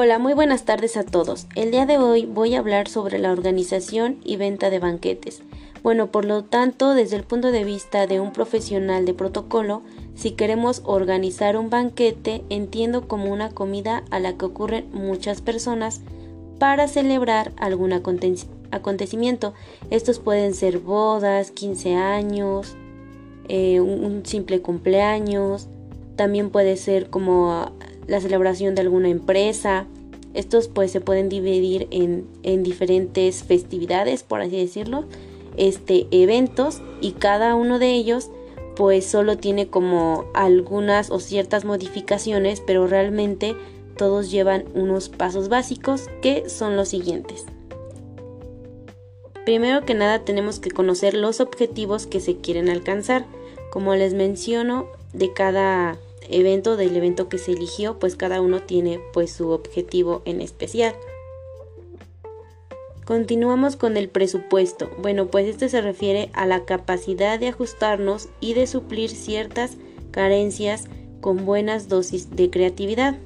Hola, muy buenas tardes a todos. El día de hoy voy a hablar sobre la organización y venta de banquetes. Bueno, por lo tanto, desde el punto de vista de un profesional de protocolo, si queremos organizar un banquete, entiendo como una comida a la que ocurren muchas personas para celebrar algún acontecimiento. Estos pueden ser bodas, 15 años, eh, un simple cumpleaños, también puede ser como la celebración de alguna empresa. Estos pues se pueden dividir en, en diferentes festividades, por así decirlo, este, eventos y cada uno de ellos pues solo tiene como algunas o ciertas modificaciones, pero realmente todos llevan unos pasos básicos que son los siguientes. Primero que nada tenemos que conocer los objetivos que se quieren alcanzar. Como les menciono, de cada evento del evento que se eligió, pues cada uno tiene pues su objetivo en especial. Continuamos con el presupuesto. Bueno, pues este se refiere a la capacidad de ajustarnos y de suplir ciertas carencias con buenas dosis de creatividad.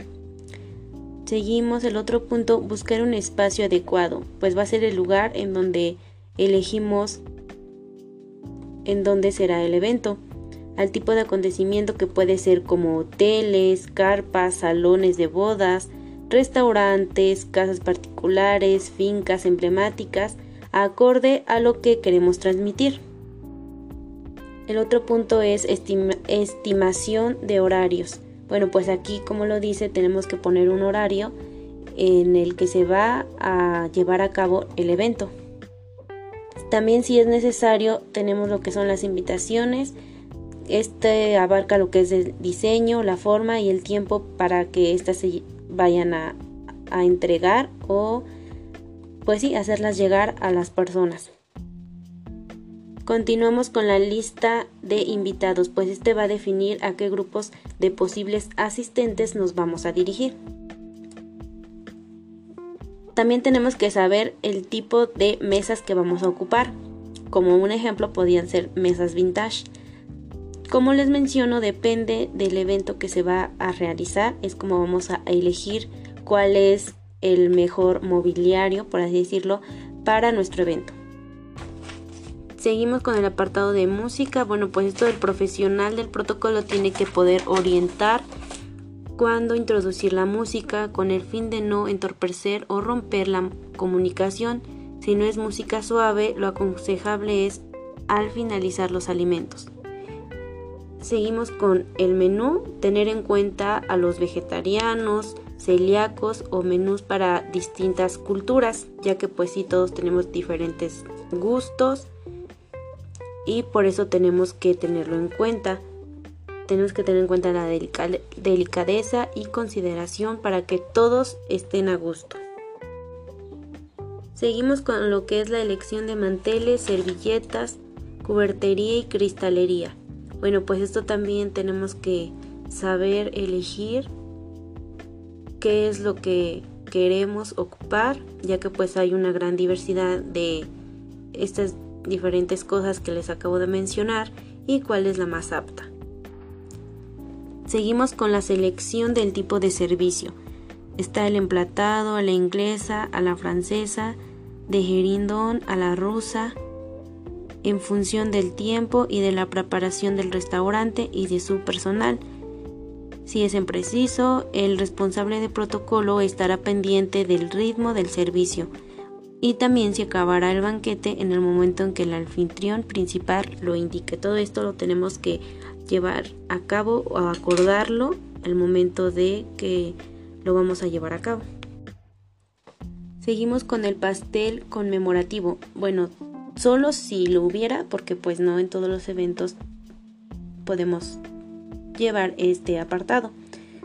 Seguimos el otro punto, buscar un espacio adecuado, pues va a ser el lugar en donde elegimos en donde será el evento al tipo de acontecimiento que puede ser como hoteles, carpas, salones de bodas, restaurantes, casas particulares, fincas emblemáticas, acorde a lo que queremos transmitir. El otro punto es estimación de horarios. Bueno, pues aquí, como lo dice, tenemos que poner un horario en el que se va a llevar a cabo el evento. También si es necesario, tenemos lo que son las invitaciones, este abarca lo que es el diseño, la forma y el tiempo para que éstas se vayan a, a entregar o pues sí, hacerlas llegar a las personas. Continuamos con la lista de invitados, pues este va a definir a qué grupos de posibles asistentes nos vamos a dirigir. También tenemos que saber el tipo de mesas que vamos a ocupar. Como un ejemplo podían ser mesas vintage como les menciono, depende del evento que se va a realizar, es como vamos a elegir cuál es el mejor mobiliario, por así decirlo, para nuestro evento. Seguimos con el apartado de música. Bueno, pues esto del profesional del protocolo tiene que poder orientar cuándo introducir la música con el fin de no entorpecer o romper la comunicación. Si no es música suave, lo aconsejable es al finalizar los alimentos. Seguimos con el menú, tener en cuenta a los vegetarianos, celíacos o menús para distintas culturas, ya que pues sí todos tenemos diferentes gustos y por eso tenemos que tenerlo en cuenta. Tenemos que tener en cuenta la delicadeza y consideración para que todos estén a gusto. Seguimos con lo que es la elección de manteles, servilletas, cubertería y cristalería. Bueno, pues esto también tenemos que saber elegir qué es lo que queremos ocupar, ya que pues hay una gran diversidad de estas diferentes cosas que les acabo de mencionar y cuál es la más apta. Seguimos con la selección del tipo de servicio. Está el emplatado, a la inglesa, a la francesa, de gerindón, a la rusa, en función del tiempo y de la preparación del restaurante y de su personal. Si es en preciso, el responsable de protocolo estará pendiente del ritmo del servicio y también se acabará el banquete en el momento en que el anfitrión principal lo indique. Todo esto lo tenemos que llevar a cabo o acordarlo al momento de que lo vamos a llevar a cabo. Seguimos con el pastel conmemorativo. Bueno, solo si lo hubiera, porque pues no en todos los eventos podemos llevar este apartado.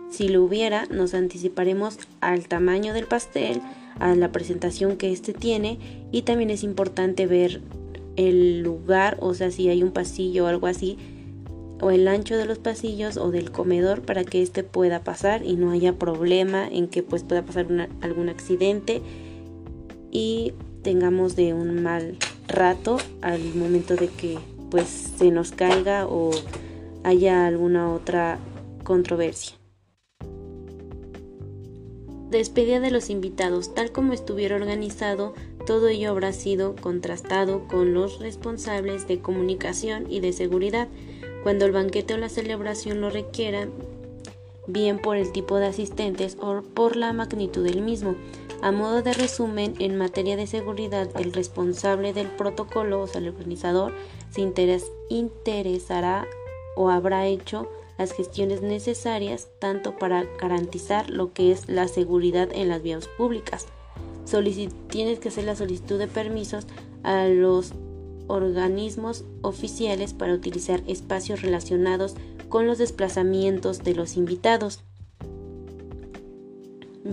Si lo hubiera, nos anticiparemos al tamaño del pastel, a la presentación que este tiene y también es importante ver el lugar, o sea, si hay un pasillo o algo así, o el ancho de los pasillos o del comedor para que este pueda pasar y no haya problema en que pues pueda pasar algún accidente y tengamos de un mal rato al momento de que pues se nos caiga o haya alguna otra controversia. Despedida de los invitados, tal como estuviera organizado, todo ello habrá sido contrastado con los responsables de comunicación y de seguridad, cuando el banquete o la celebración lo requieran, bien por el tipo de asistentes o por la magnitud del mismo. A modo de resumen, en materia de seguridad, el responsable del protocolo, o sea, el organizador, se interesará o habrá hecho las gestiones necesarias tanto para garantizar lo que es la seguridad en las vías públicas. tienes que hacer la solicitud de permisos a los organismos oficiales para utilizar espacios relacionados con los desplazamientos de los invitados,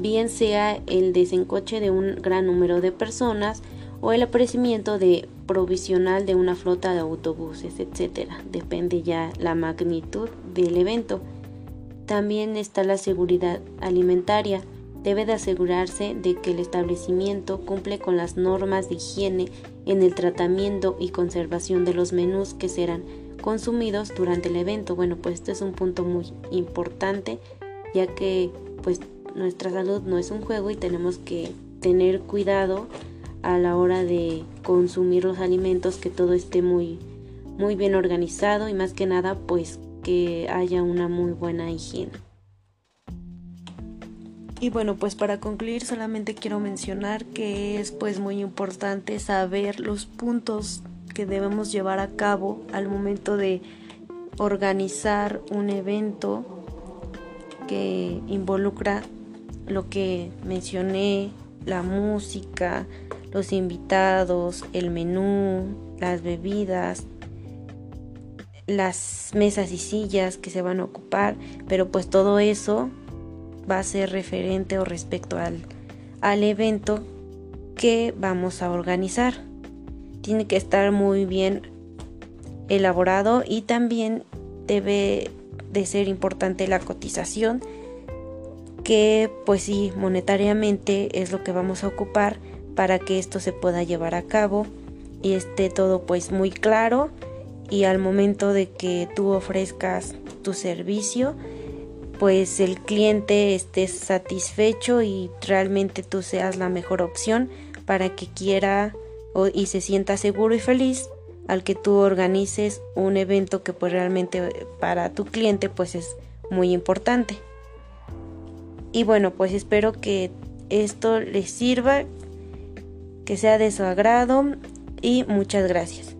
bien sea el desencoche de un gran número de personas o el aparecimiento de provisional de una flota de autobuses, etc. Depende ya la magnitud del evento. También está la seguridad alimentaria. Debe de asegurarse de que el establecimiento cumple con las normas de higiene en el tratamiento y conservación de los menús que serán consumidos durante el evento. Bueno, pues este es un punto muy importante ya que pues nuestra salud no es un juego y tenemos que tener cuidado a la hora de consumir los alimentos, que todo esté muy, muy bien organizado y más que nada pues que haya una muy buena higiene. Y bueno, pues para concluir solamente quiero mencionar que es pues muy importante saber los puntos que debemos llevar a cabo al momento de organizar un evento que involucra lo que mencioné, la música, los invitados, el menú, las bebidas, las mesas y sillas que se van a ocupar, pero pues todo eso va a ser referente o respecto al, al evento que vamos a organizar. Tiene que estar muy bien elaborado y también debe de ser importante la cotización que pues sí monetariamente es lo que vamos a ocupar para que esto se pueda llevar a cabo y esté todo pues muy claro y al momento de que tú ofrezcas tu servicio pues el cliente esté satisfecho y realmente tú seas la mejor opción para que quiera y se sienta seguro y feliz al que tú organices un evento que pues realmente para tu cliente pues es muy importante. Y bueno, pues espero que esto les sirva, que sea de su agrado y muchas gracias.